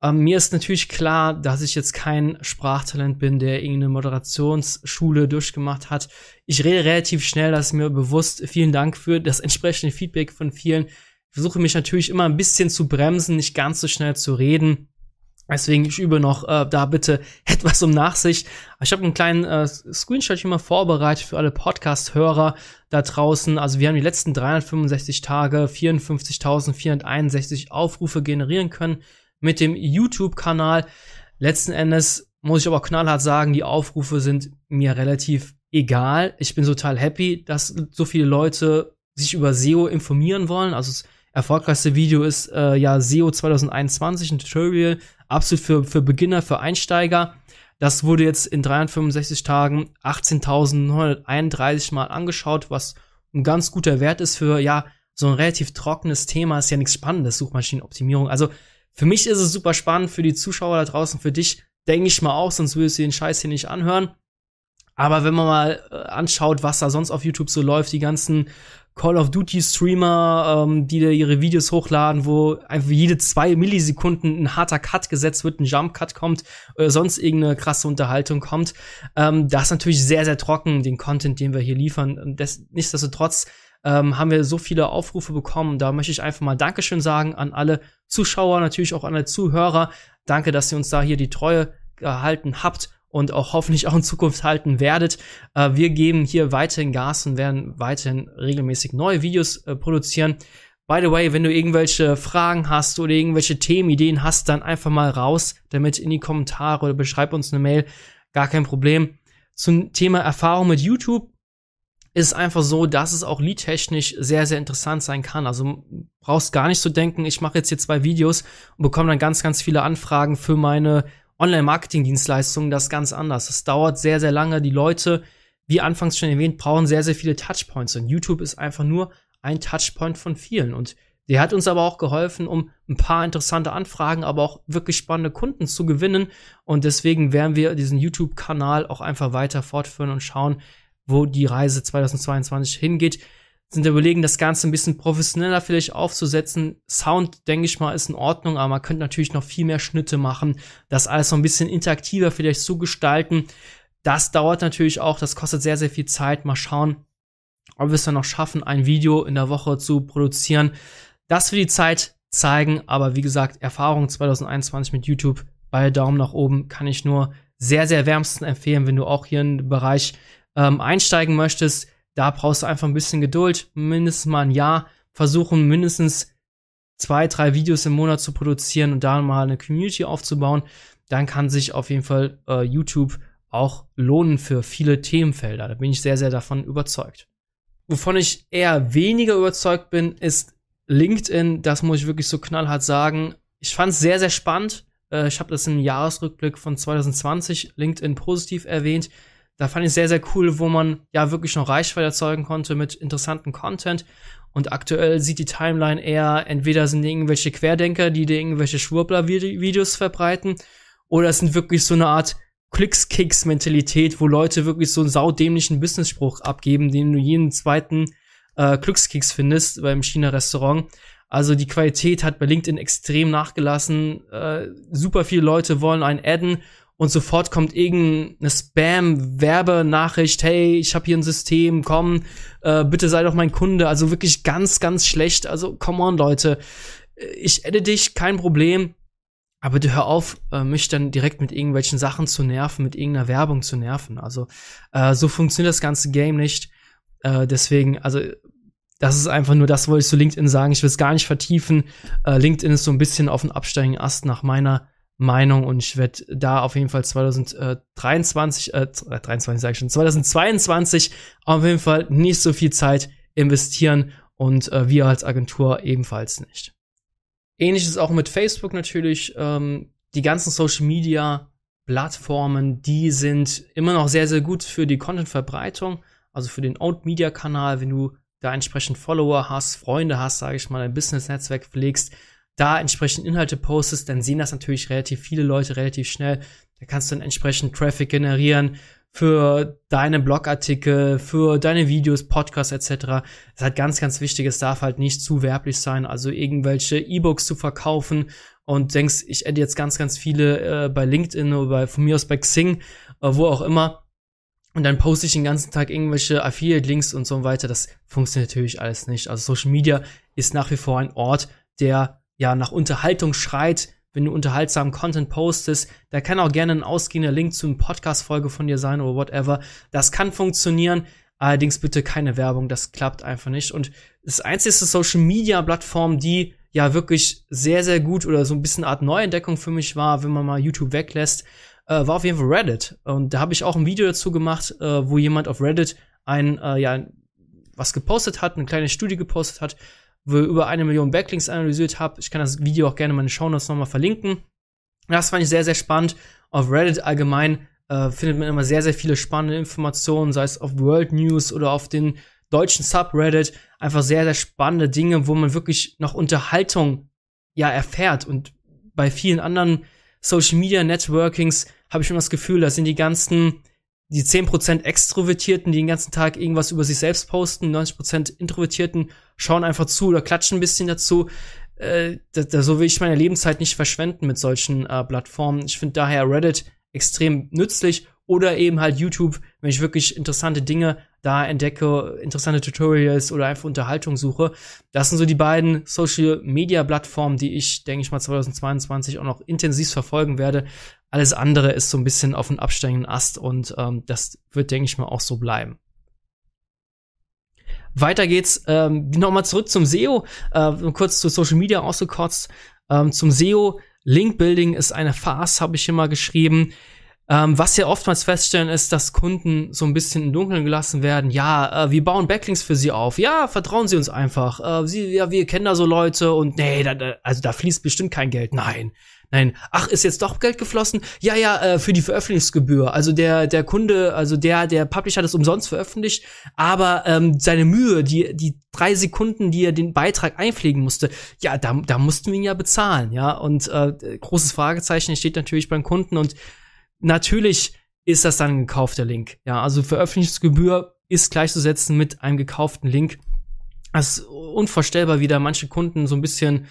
A: Ähm, mir ist natürlich klar, dass ich jetzt kein Sprachtalent bin, der irgendeine Moderationsschule durchgemacht hat. Ich rede relativ schnell, das ist mir bewusst. Vielen Dank für das entsprechende Feedback von vielen. Ich versuche mich natürlich immer ein bisschen zu bremsen, nicht ganz so schnell zu reden. Deswegen, ich übe noch äh, da bitte [laughs] etwas um Nachsicht. Ich habe einen kleinen äh, Screenshot hier mal vorbereitet für alle Podcast-Hörer da draußen. Also wir haben die letzten 365 Tage 54.461 Aufrufe generieren können mit dem YouTube-Kanal. Letzten Endes muss ich aber knallhart sagen, die Aufrufe sind mir relativ egal. Ich bin total happy, dass so viele Leute sich über SEO informieren wollen. Also das erfolgreichste Video ist äh, ja SEO 2021, ein Tutorial, absolut für, für Beginner, für Einsteiger. Das wurde jetzt in 365 Tagen 18.931 Mal angeschaut, was ein ganz guter Wert ist für, ja, so ein relativ trockenes Thema, ist ja nichts Spannendes, Suchmaschinenoptimierung. Also für mich ist es super spannend, für die Zuschauer da draußen, für dich denke ich mal auch, sonst würdest du den Scheiß hier nicht anhören. Aber wenn man mal äh, anschaut, was da sonst auf YouTube so läuft, die ganzen Call of Duty Streamer, ähm, die da ihre Videos hochladen, wo einfach jede zwei Millisekunden ein harter Cut gesetzt wird, ein Jump Cut kommt oder sonst irgendeine krasse Unterhaltung kommt. Ähm, das ist natürlich sehr, sehr trocken, den Content, den wir hier liefern. Und das, nichtsdestotrotz ähm, haben wir so viele Aufrufe bekommen. Da möchte ich einfach mal Dankeschön sagen an alle Zuschauer, natürlich auch an alle Zuhörer. Danke, dass ihr uns da hier die Treue gehalten habt und auch hoffentlich auch in Zukunft halten werdet. Äh, wir geben hier weiterhin Gas und werden weiterhin regelmäßig neue Videos äh, produzieren. By the way, wenn du irgendwelche Fragen hast oder irgendwelche Themenideen hast, dann einfach mal raus damit in die Kommentare oder beschreib uns eine Mail. Gar kein Problem. Zum Thema Erfahrung mit YouTube ist einfach so, dass es auch liedtechnisch sehr, sehr interessant sein kann. Also brauchst gar nicht zu denken, ich mache jetzt hier zwei Videos und bekomme dann ganz, ganz viele Anfragen für meine Online-Marketing-Dienstleistungen. Das ist ganz anders. Es dauert sehr, sehr lange. Die Leute, wie anfangs schon erwähnt, brauchen sehr, sehr viele Touchpoints. Und YouTube ist einfach nur ein Touchpoint von vielen. Und der hat uns aber auch geholfen, um ein paar interessante Anfragen, aber auch wirklich spannende Kunden zu gewinnen. Und deswegen werden wir diesen YouTube-Kanal auch einfach weiter fortführen und schauen, wo die Reise 2022 hingeht. Sind überlegen, das Ganze ein bisschen professioneller vielleicht aufzusetzen. Sound, denke ich mal, ist in Ordnung, aber man könnte natürlich noch viel mehr Schnitte machen, das alles noch ein bisschen interaktiver vielleicht zu gestalten. Das dauert natürlich auch, das kostet sehr, sehr viel Zeit. Mal schauen, ob wir es dann noch schaffen, ein Video in der Woche zu produzieren. Das wird die Zeit zeigen, aber wie gesagt, Erfahrung 2021 mit YouTube bei Daumen nach oben kann ich nur sehr, sehr wärmsten empfehlen, wenn du auch hier den Bereich ähm, einsteigen möchtest. Da brauchst du einfach ein bisschen Geduld, mindestens mal ein Jahr, versuchen mindestens zwei, drei Videos im Monat zu produzieren und da mal eine Community aufzubauen. Dann kann sich auf jeden Fall äh, YouTube auch lohnen für viele Themenfelder. Da bin ich sehr, sehr davon überzeugt. Wovon ich eher weniger überzeugt bin, ist LinkedIn. Das muss ich wirklich so knallhart sagen. Ich fand es sehr, sehr spannend. Äh, ich habe das im Jahresrückblick von 2020 LinkedIn positiv erwähnt. Da fand ich sehr, sehr cool, wo man ja wirklich noch Reichweite erzeugen konnte mit interessanten Content. Und aktuell sieht die Timeline eher, entweder sind irgendwelche Querdenker, die dir irgendwelche Schwurbler-Videos verbreiten, oder es sind wirklich so eine Art Glückskicks-Mentalität, wo Leute wirklich so einen saudämlichen Business-Spruch abgeben, den du jeden zweiten äh, Glückskicks findest beim China-Restaurant. Also die Qualität hat bei LinkedIn extrem nachgelassen. Äh, super viele Leute wollen einen adden und sofort kommt irgendeine Spam-Werbenachricht, hey, ich habe hier ein System, komm, äh, bitte sei doch mein Kunde. Also wirklich ganz, ganz schlecht. Also come on, Leute. Ich adde dich, kein Problem. Aber bitte hör auf, äh, mich dann direkt mit irgendwelchen Sachen zu nerven, mit irgendeiner Werbung zu nerven. Also äh, so funktioniert das ganze Game nicht. Äh, deswegen, also das ist einfach nur das, wollte ich zu LinkedIn sagen. Ich will es gar nicht vertiefen. Äh, LinkedIn ist so ein bisschen auf dem absteigenden Ast nach meiner Meinung und ich werde da auf jeden Fall 2023, äh, 23 sage ich schon, 2022 auf jeden Fall nicht so viel Zeit investieren und äh, wir als Agentur ebenfalls nicht. Ähnliches auch mit Facebook natürlich. Ähm, die ganzen Social Media Plattformen, die sind immer noch sehr, sehr gut für die Content-Verbreitung, also für den Owned Media Kanal, wenn du da entsprechend Follower hast, Freunde hast, sage ich mal, ein Business-Netzwerk pflegst, da entsprechend Inhalte postest, dann sehen das natürlich relativ viele Leute relativ schnell. Da kannst du dann entsprechend Traffic generieren für deine Blogartikel, für deine Videos, Podcasts etc. Das ist halt ganz, ganz wichtig. Es darf halt nicht zu werblich sein, also irgendwelche E-Books zu verkaufen und denkst, ich hätte jetzt ganz, ganz viele äh, bei LinkedIn oder bei, von mir aus bei Xing, äh, wo auch immer. Und dann poste ich den ganzen Tag irgendwelche Affiliate-Links und so weiter. Das funktioniert natürlich alles nicht. Also Social Media ist nach wie vor ein Ort, der ja nach Unterhaltung schreit, wenn du unterhaltsamen Content postest. Da kann auch gerne ein ausgehender Link zu einer Podcast-Folge von dir sein oder whatever. Das kann funktionieren. Allerdings bitte keine Werbung, das klappt einfach nicht. Und das einzige Social Media Plattform, die ja wirklich sehr, sehr gut oder so ein bisschen Art Neuentdeckung für mich war, wenn man mal YouTube weglässt, äh, war auf jeden Fall Reddit. Und da habe ich auch ein Video dazu gemacht, äh, wo jemand auf Reddit ein, äh, ja, was gepostet hat, eine kleine Studie gepostet hat, wo über eine Million Backlinks analysiert habe. Ich kann das Video auch gerne in meine Shownotes nochmal verlinken. Das fand ich sehr, sehr spannend. Auf Reddit allgemein äh, findet man immer sehr, sehr viele spannende Informationen, sei es auf World News oder auf den deutschen Subreddit. Einfach sehr, sehr spannende Dinge, wo man wirklich noch Unterhaltung ja erfährt. Und bei vielen anderen Social Media Networkings habe ich immer das Gefühl, da sind die ganzen die 10% Extrovertierten, die den ganzen Tag irgendwas über sich selbst posten, 90% Introvertierten schauen einfach zu oder klatschen ein bisschen dazu. Äh, da, da, so will ich meine Lebenszeit nicht verschwenden mit solchen äh, Plattformen. Ich finde daher Reddit extrem nützlich oder eben halt YouTube, wenn ich wirklich interessante Dinge da entdecke, interessante Tutorials oder einfach Unterhaltung suche. Das sind so die beiden Social Media Plattformen, die ich, denke ich mal, 2022 auch noch intensiv verfolgen werde. Alles andere ist so ein bisschen auf dem absteigenden Ast und ähm, das wird, denke ich mal, auch so bleiben. Weiter geht's. Ähm, Nochmal zurück zum SEO. Äh, kurz zu Social Media ausgekotzt. Ähm, zum SEO. Link Building ist eine Farce, habe ich mal geschrieben. Ähm, was wir oftmals feststellen, ist, dass Kunden so ein bisschen im Dunkeln gelassen werden. Ja, äh, wir bauen Backlinks für sie auf. Ja, vertrauen Sie uns einfach. Äh, sie, ja, wir kennen da so Leute und nee, da, da, also da fließt bestimmt kein Geld. Nein. Nein, ach, ist jetzt doch Geld geflossen? Ja, ja, äh, für die Veröffentlichungsgebühr. Also der der Kunde, also der der Publisher hat es umsonst veröffentlicht, aber ähm, seine Mühe, die die drei Sekunden, die er den Beitrag einpflegen musste, ja, da da mussten wir ihn ja bezahlen, ja. Und äh, großes Fragezeichen steht natürlich beim Kunden und natürlich ist das dann ein gekaufter Link. Ja, also Veröffentlichungsgebühr ist gleichzusetzen mit einem gekauften Link. Das ist unvorstellbar, wie da manche Kunden so ein bisschen,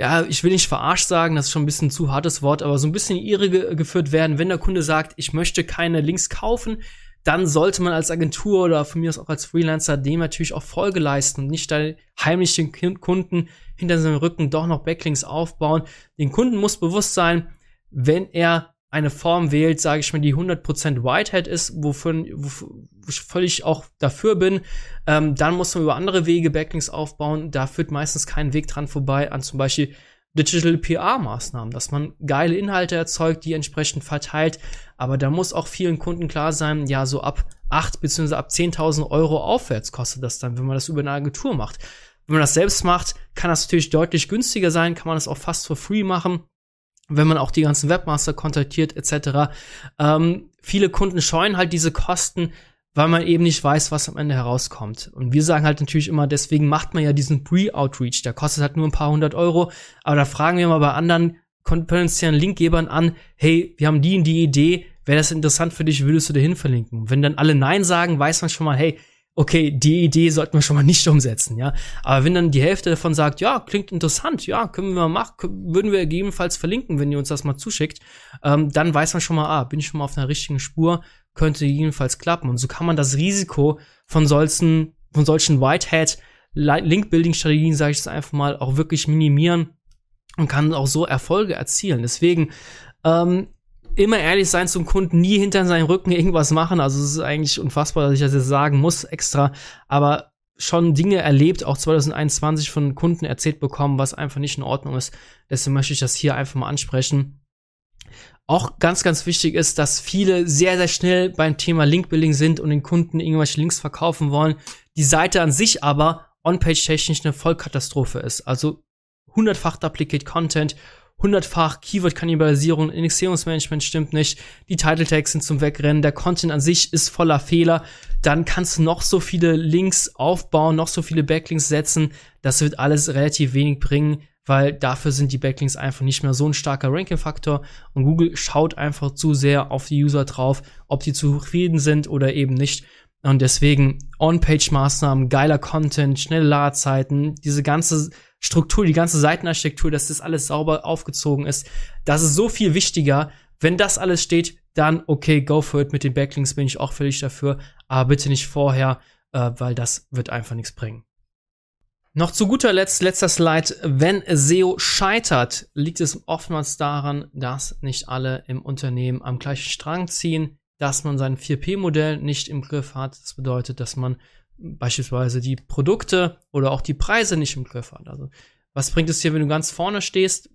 A: ja, ich will nicht verarscht sagen, das ist schon ein bisschen zu hartes Wort, aber so ein bisschen irre ge geführt werden, wenn der Kunde sagt, ich möchte keine Links kaufen, dann sollte man als Agentur oder von mir aus auch als Freelancer dem natürlich auch Folge leisten und nicht da heimlich den Kunden hinter seinem Rücken doch noch Backlinks aufbauen. Den Kunden muss bewusst sein, wenn er eine Form wählt, sage ich mal, die 100% Whitehead ist, wofür, wofür ich völlig auch dafür bin, ähm, dann muss man über andere Wege Backlinks aufbauen. Da führt meistens kein Weg dran vorbei an zum Beispiel Digital PR-Maßnahmen, dass man geile Inhalte erzeugt, die entsprechend verteilt. Aber da muss auch vielen Kunden klar sein, ja, so ab 8 bzw. ab 10.000 Euro aufwärts kostet das dann, wenn man das über eine Agentur macht. Wenn man das selbst macht, kann das natürlich deutlich günstiger sein, kann man das auch fast for free machen wenn man auch die ganzen Webmaster kontaktiert etc. Ähm, viele Kunden scheuen halt diese Kosten, weil man eben nicht weiß, was am Ende herauskommt. Und wir sagen halt natürlich immer, deswegen macht man ja diesen Pre-Outreach. Der kostet halt nur ein paar hundert Euro. Aber da fragen wir mal bei anderen potenziellen Linkgebern an, hey, wir haben die und die Idee, wäre das interessant für dich, würdest du dahin verlinken? Wenn dann alle Nein sagen, weiß man schon mal, hey, okay, die Idee sollten wir schon mal nicht umsetzen, ja. Aber wenn dann die Hälfte davon sagt, ja, klingt interessant, ja, können wir mal machen, würden wir gegebenenfalls verlinken, wenn ihr uns das mal zuschickt, ähm, dann weiß man schon mal, ah, bin ich schon mal auf einer richtigen Spur, könnte jedenfalls klappen. Und so kann man das Risiko von solchen, von solchen Whitehead Link-Building-Strategien, sage ich es einfach mal, auch wirklich minimieren und kann auch so Erfolge erzielen. Deswegen ähm, immer ehrlich sein zum Kunden, nie hinter seinen Rücken irgendwas machen. Also es ist eigentlich unfassbar, dass ich das jetzt sagen muss extra, aber schon Dinge erlebt, auch 2021 von Kunden erzählt bekommen, was einfach nicht in Ordnung ist. Deswegen möchte ich das hier einfach mal ansprechen. Auch ganz, ganz wichtig ist, dass viele sehr, sehr schnell beim Thema Linkbuilding sind und den Kunden irgendwelche Links verkaufen wollen. Die Seite an sich aber on-page technisch eine Vollkatastrophe ist. Also hundertfach Duplicate Content, hundertfach Keyword-Kannibalisierung, Indexierungsmanagement stimmt nicht, die Title Tags sind zum Wegrennen, der Content an sich ist voller Fehler, dann kannst du noch so viele Links aufbauen, noch so viele Backlinks setzen, das wird alles relativ wenig bringen, weil dafür sind die Backlinks einfach nicht mehr so ein starker Ranking-Faktor. Und Google schaut einfach zu sehr auf die User drauf, ob die zufrieden sind oder eben nicht. Und deswegen On-Page-Maßnahmen, geiler Content, schnelle Ladezeiten, diese ganze Struktur, die ganze Seitenarchitektur, dass das alles sauber aufgezogen ist. Das ist so viel wichtiger. Wenn das alles steht, dann okay, go for it. Mit den Backlinks bin ich auch völlig dafür. Aber bitte nicht vorher, äh, weil das wird einfach nichts bringen. Noch zu guter Letzt, letzter Slide. Wenn SEO scheitert, liegt es oftmals daran, dass nicht alle im Unternehmen am gleichen Strang ziehen, dass man sein 4P-Modell nicht im Griff hat. Das bedeutet, dass man beispielsweise die Produkte oder auch die Preise nicht im Griff hat. Also, was bringt es dir, wenn du ganz vorne stehst?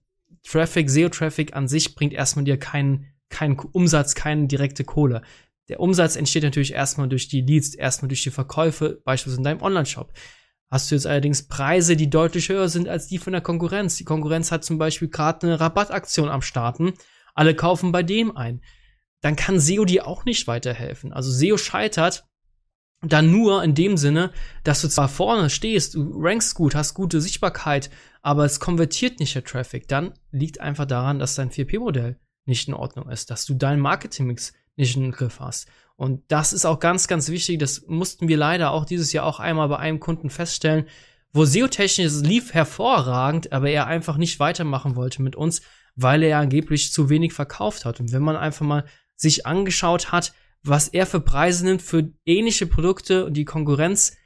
A: Traffic, SEO-Traffic an sich bringt erstmal dir keinen, keinen Umsatz, keine direkte Kohle. Der Umsatz entsteht natürlich erstmal durch die Leads, erstmal durch die Verkäufe, beispielsweise in deinem Online-Shop. Hast du jetzt allerdings Preise, die deutlich höher sind als die von der Konkurrenz. Die Konkurrenz hat zum Beispiel gerade eine Rabattaktion am Starten. Alle kaufen bei dem ein. Dann kann SEO dir auch nicht weiterhelfen. Also SEO scheitert, dann nur in dem Sinne, dass du zwar vorne stehst, du rankst gut, hast gute Sichtbarkeit, aber es konvertiert nicht der Traffic, dann liegt einfach daran, dass dein 4P-Modell nicht in Ordnung ist, dass du deinen Marketingmix nicht in den Griff hast. Und das ist auch ganz, ganz wichtig. Das mussten wir leider auch dieses Jahr auch einmal bei einem Kunden feststellen, wo SEO-technisch lief hervorragend, aber er einfach nicht weitermachen wollte mit uns, weil er angeblich zu wenig verkauft hat. Und wenn man einfach mal sich angeschaut hat, was er für Preise nimmt für ähnliche Produkte und die Konkurrenz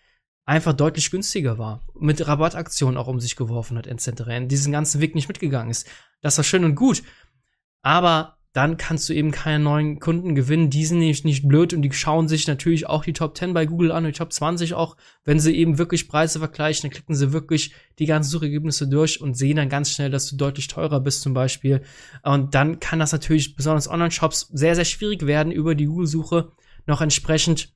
A: einfach deutlich günstiger war. Mit Rabattaktionen auch um sich geworfen hat, etc. In diesen ganzen Weg nicht mitgegangen ist. Das war schön und gut. Aber dann kannst du eben keine neuen Kunden gewinnen. Die sind nämlich nicht blöd und die schauen sich natürlich auch die Top 10 bei Google an, die Top 20 auch. Wenn sie eben wirklich Preise vergleichen, dann klicken sie wirklich die ganzen Suchergebnisse durch und sehen dann ganz schnell, dass du deutlich teurer bist zum Beispiel. Und dann kann das natürlich besonders Online-Shops sehr, sehr schwierig werden, über die Google-Suche noch entsprechend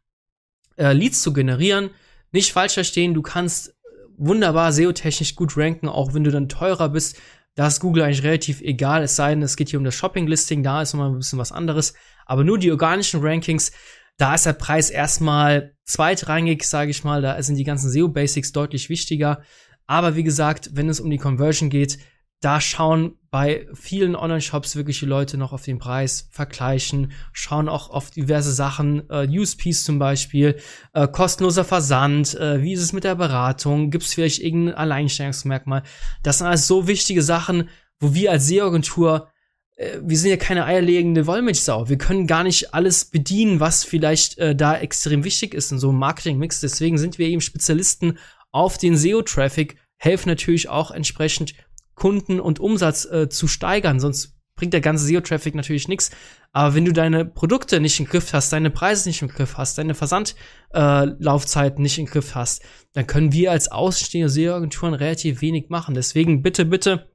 A: äh, Leads zu generieren. Nicht falsch verstehen, du kannst wunderbar SEO-technisch gut ranken, auch wenn du dann teurer bist da ist Google eigentlich relativ egal, es sei denn, es geht hier um das Shopping-Listing, da ist nochmal ein bisschen was anderes. Aber nur die organischen Rankings, da ist der Preis erstmal zweitrangig, sage ich mal. Da sind die ganzen SEO-Basics deutlich wichtiger. Aber wie gesagt, wenn es um die Conversion geht, da schauen bei vielen Online-Shops wirklich die Leute noch auf den Preis, vergleichen, schauen auch auf diverse Sachen, äh, USPs zum Beispiel, äh, kostenloser Versand, äh, wie ist es mit der Beratung, gibt es vielleicht irgendein Alleinstellungsmerkmal. Das sind alles so wichtige Sachen, wo wir als SEO-Agentur, äh, wir sind ja keine eierlegende Wollmilchsau. Wir können gar nicht alles bedienen, was vielleicht äh, da extrem wichtig ist in so einem Marketing-Mix. Deswegen sind wir eben Spezialisten auf den SEO-Traffic, helfen natürlich auch entsprechend Kunden und Umsatz äh, zu steigern. Sonst bringt der ganze SEO-Traffic natürlich nichts. Aber wenn du deine Produkte nicht im Griff hast, deine Preise nicht im Griff hast, deine Versandlaufzeiten äh, nicht im Griff hast, dann können wir als ausstehende SEO-Agenturen relativ wenig machen. Deswegen bitte, bitte,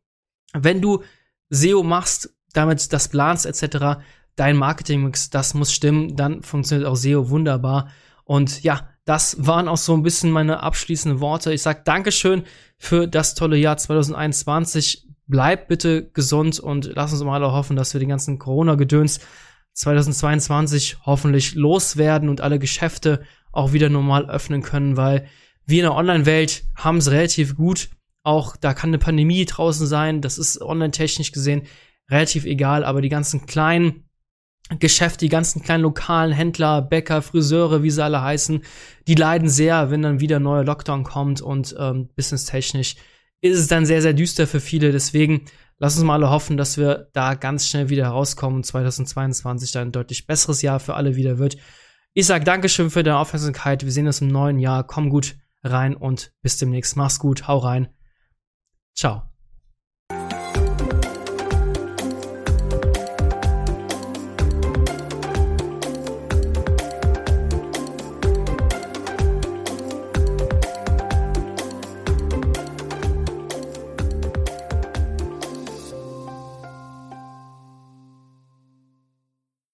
A: wenn du SEO machst, damit das planst etc., dein Marketingmix, das muss stimmen, dann funktioniert auch SEO wunderbar. Und ja, das waren auch so ein bisschen meine abschließenden Worte. Ich sage Dankeschön für das tolle Jahr 2021. Bleib bitte gesund und lass uns mal alle hoffen, dass wir den ganzen Corona-Gedöns 2022 hoffentlich loswerden und alle Geschäfte auch wieder normal öffnen können, weil wir in der Online-Welt haben es relativ gut. Auch da kann eine Pandemie draußen sein. Das ist online-technisch gesehen relativ egal, aber die ganzen kleinen Geschäfte, die ganzen kleinen lokalen Händler, Bäcker, Friseure, wie sie alle heißen, die leiden sehr, wenn dann wieder neuer Lockdown kommt und ähm, businesstechnisch ist es dann sehr, sehr düster für viele. Deswegen lass uns mal alle hoffen, dass wir da ganz schnell wieder herauskommen und 2022 dann ein deutlich besseres Jahr für alle wieder wird. Ich sag Dankeschön für deine Aufmerksamkeit. Wir sehen uns im neuen Jahr. Komm gut rein und bis demnächst. Mach's gut. Hau rein. Ciao.